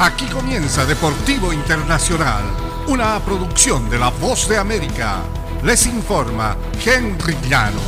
Aquí comienza Deportivo Internacional, una producción de La Voz de América. Les informa Henry Llanos.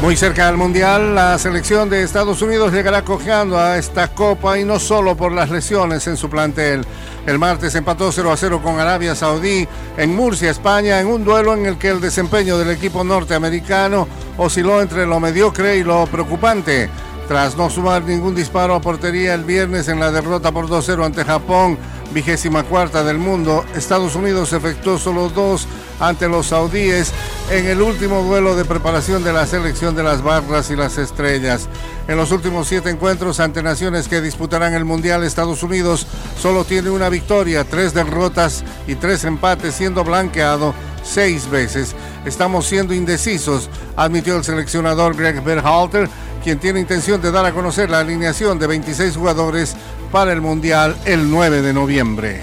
Muy cerca del Mundial, la selección de Estados Unidos llegará cojeando a esta copa y no solo por las lesiones en su plantel. El martes empató 0 a 0 con Arabia Saudí en Murcia, España, en un duelo en el que el desempeño del equipo norteamericano osciló entre lo mediocre y lo preocupante. Tras no sumar ningún disparo a portería el viernes en la derrota por 2-0 ante Japón, vigésima cuarta del mundo, Estados Unidos efectuó solo dos ante los saudíes en el último duelo de preparación de la selección de las barras y las estrellas. En los últimos siete encuentros ante naciones que disputarán el Mundial, Estados Unidos solo tiene una victoria, tres derrotas y tres empates, siendo blanqueado seis veces. Estamos siendo indecisos, admitió el seleccionador Greg Berhalter, quien tiene intención de dar a conocer la alineación de 26 jugadores para el Mundial el 9 de noviembre.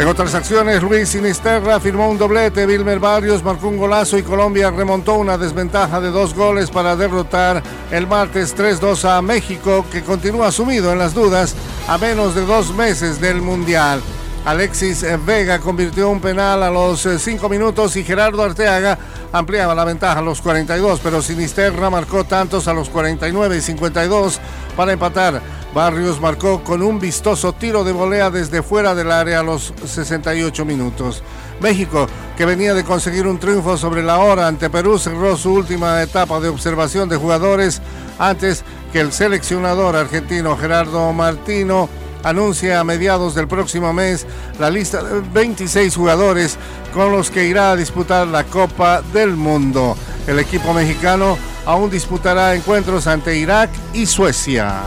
En otras acciones, Luis Sinisterra firmó un doblete, Wilmer Barrios marcó un golazo y Colombia remontó una desventaja de dos goles para derrotar el martes 3-2 a México, que continúa sumido en las dudas a menos de dos meses del Mundial. Alexis Vega convirtió un penal a los cinco minutos y Gerardo Arteaga ampliaba la ventaja a los 42, pero Sinisterra marcó tantos a los 49 y 52 para empatar. Barrios marcó con un vistoso tiro de volea desde fuera del área a los 68 minutos. México, que venía de conseguir un triunfo sobre la hora ante Perú, cerró su última etapa de observación de jugadores antes que el seleccionador argentino Gerardo Martino anuncia a mediados del próximo mes la lista de 26 jugadores con los que irá a disputar la Copa del Mundo. El equipo mexicano aún disputará encuentros ante Irak y Suecia.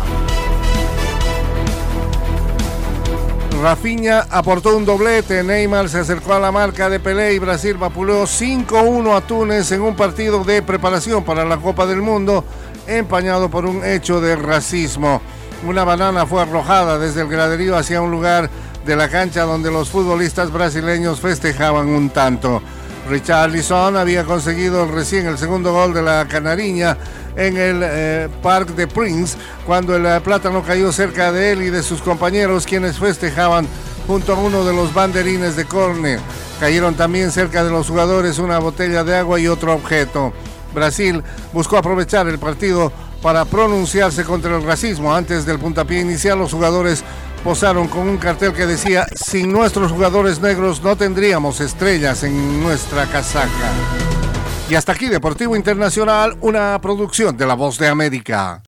Rafinha aportó un doblete, Neymar se acercó a la marca de Pelé y Brasil vapuleó 5-1 a Túnez en un partido de preparación para la Copa del Mundo empañado por un hecho de racismo. Una banana fue arrojada desde el graderío hacia un lugar de la cancha donde los futbolistas brasileños festejaban un tanto. Richard Lisson había conseguido recién el segundo gol de la Canariña en el eh, Parc de Prince cuando el eh, plátano cayó cerca de él y de sus compañeros quienes festejaban junto a uno de los banderines de córner. Cayeron también cerca de los jugadores una botella de agua y otro objeto. Brasil buscó aprovechar el partido para pronunciarse contra el racismo. Antes del puntapié inicial, los jugadores posaron con un cartel que decía, sin nuestros jugadores negros no tendríamos estrellas en nuestra casaca. Y hasta aquí Deportivo Internacional, una producción de La Voz de América.